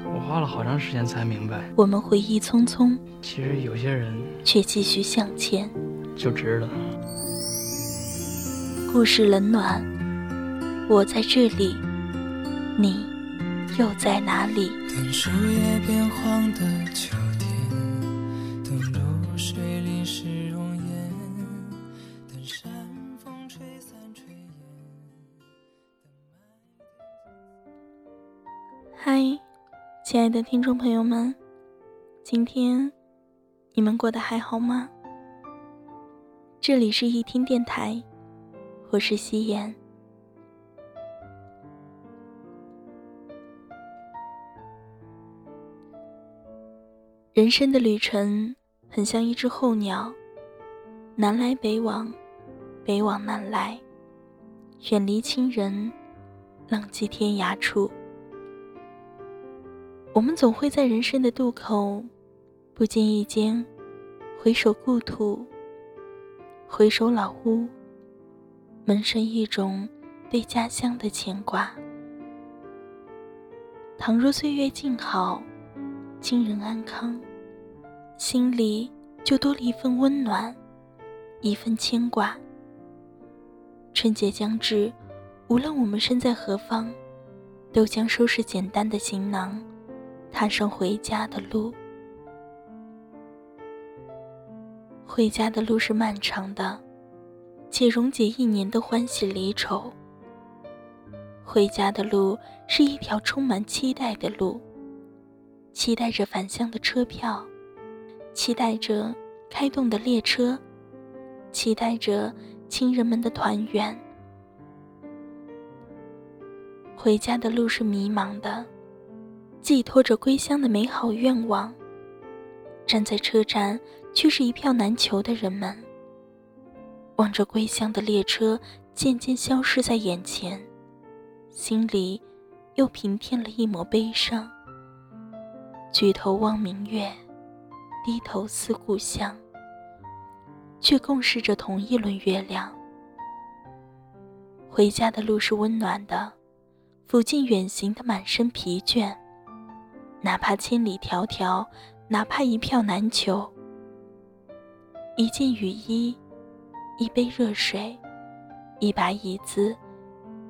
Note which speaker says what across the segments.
Speaker 1: 我花了好长时间才明白。
Speaker 2: 我们回忆匆匆，
Speaker 1: 其实有些人
Speaker 2: 却继续向前，
Speaker 1: 就值了。
Speaker 2: 故事冷暖，我在这里，你又在哪里？
Speaker 3: 等树叶变黄的秋天，
Speaker 2: 亲爱的听众朋友们，今天你们过得还好吗？这里是一听电台。我是夕颜。人生的旅程很像一只候鸟，南来北往，北往南来，远离亲人，浪迹天涯处。我们总会在人生的渡口，不经意间，回首故土，回首老屋。萌生一种对家乡的牵挂。倘若岁月静好，亲人安康，心里就多了一份温暖，一份牵挂。春节将至，无论我们身在何方，都将收拾简单的行囊，踏上回家的路。回家的路是漫长的。且溶解一年的欢喜离愁。回家的路是一条充满期待的路，期待着返乡的车票，期待着开动的列车，期待着亲人们的团圆。回家的路是迷茫的，寄托着归乡的美好愿望。站在车站，却是一票难求的人们。望着归乡的列车渐渐消失在眼前，心里又平添了一抹悲伤。举头望明月，低头思故乡，却共视着同一轮月亮。回家的路是温暖的，抚尽远行的满身疲倦。哪怕千里迢迢，哪怕一票难求，一件雨衣。一杯热水，一把椅子，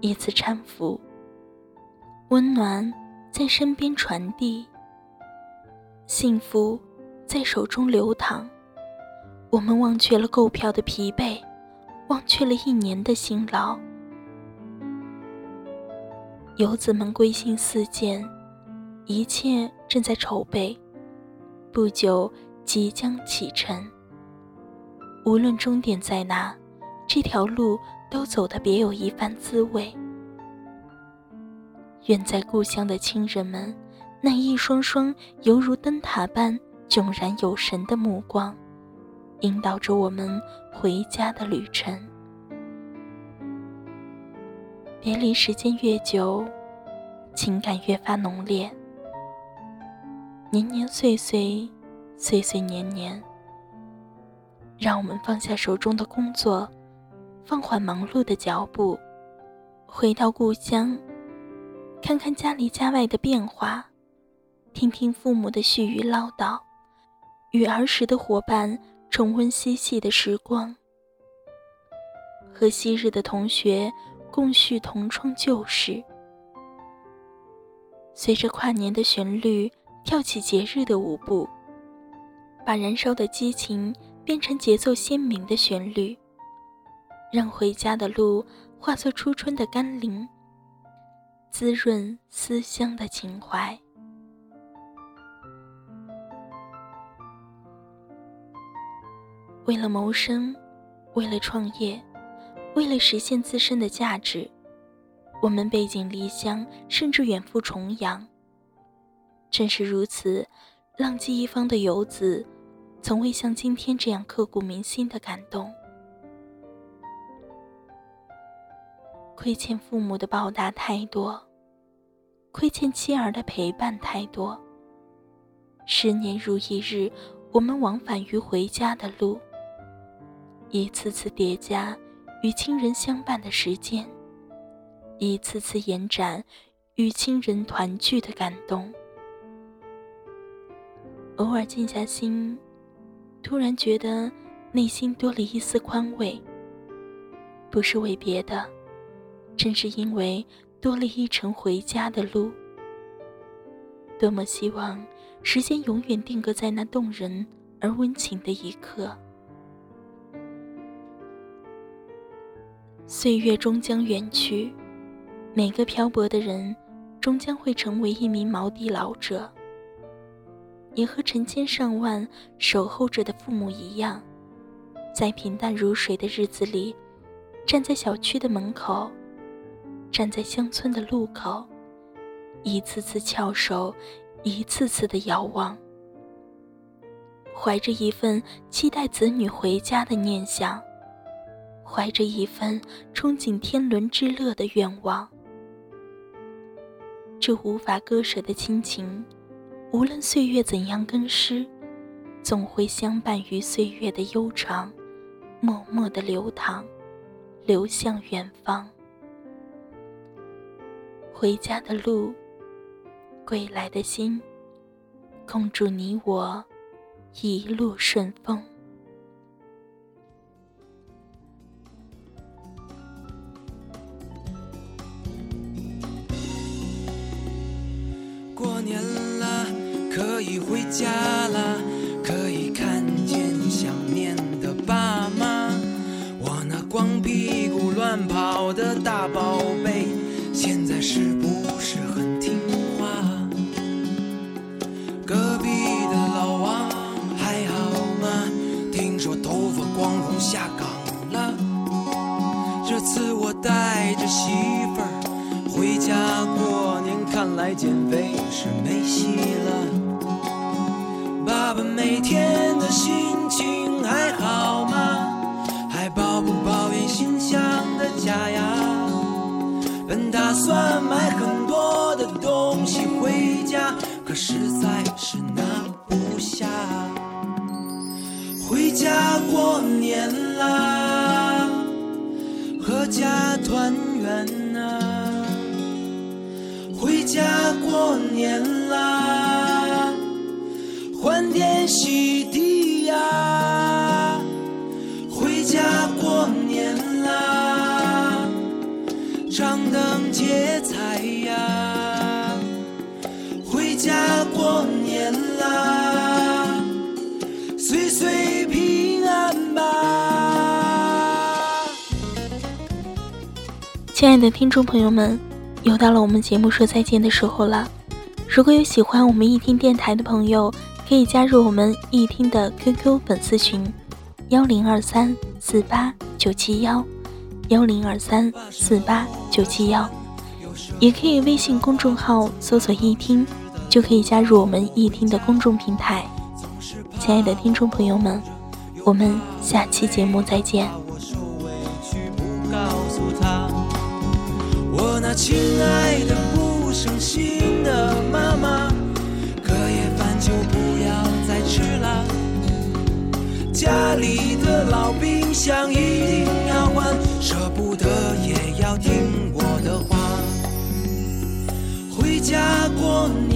Speaker 2: 一次搀扶，温暖在身边传递，幸福在手中流淌。我们忘却了购票的疲惫，忘却了一年的辛劳。游子们归心似箭，一切正在筹备，不久即将启程。无论终点在哪，这条路都走得别有一番滋味。远在故乡的亲人们，那一双双犹如灯塔般炯然有神的目光，引导着我们回家的旅程。别离时间越久，情感越发浓烈。年年岁岁，岁岁年年。让我们放下手中的工作，放缓忙碌的脚步，回到故乡，看看家里家外的变化，听听父母的絮语唠叨，与儿时的伙伴重温嬉戏的时光，和昔日的同学共叙同窗旧事。随着跨年的旋律，跳起节日的舞步，把燃烧的激情。变成节奏鲜明的旋律，让回家的路化作初春的甘霖，滋润思乡的情怀。为了谋生，为了创业，为了实现自身的价值，我们背井离乡，甚至远赴重洋。正是如此，浪迹一方的游子。从未像今天这样刻骨铭心的感动。亏欠父母的报答太多，亏欠妻儿的陪伴太多。十年如一日，我们往返于回家的路，一次次叠加与亲人相伴的时间，一次次延展与亲人团聚的感动。偶尔静下心，突然觉得内心多了一丝宽慰。不是为别的，正是因为多了一程回家的路。多么希望时间永远定格在那动人而温情的一刻。岁月终将远去，每个漂泊的人，终将会成为一名锚地老者。也和成千上万守候着的父母一样，在平淡如水的日子里，站在小区的门口，站在乡村的路口，一次次翘首，一次次的遥望，怀着一份期待子女回家的念想，怀着一份憧憬天伦之乐的愿望，这无法割舍的亲情。无论岁月怎样更失，总会相伴于岁月的悠长，默默的流淌，流向远方。回家的路，归来的心，共祝你我一路顺风。
Speaker 3: 我的大宝贝，现在是不是很听话？隔壁的老王还好吗？听说头发光荣下岗了。这次我带着媳妇儿回家过年，看来减肥是没戏了。爸爸每天的心情还好吗？家呀？本打算买很多的东西回家，可实在是拿不下。回家过年啦，阖家团圆啊！回家过年啦。欢天喜地
Speaker 2: 亲爱的听众朋友们，又到了我们节目说再见的时候了。如果有喜欢我们一听电台的朋友，可以加入我们易听的 QQ 粉丝群，幺零二三四八九七幺，幺零二三四八九七幺，也可以微信公众号搜索易听，就可以加入我们易听的公众平台。亲爱的听众朋友们，我们下期节目再见。
Speaker 3: 亲爱的不省心的妈妈，隔夜饭就不要再。吃了，家里的老冰箱一定要换，舍不得也要听我的话。回家过年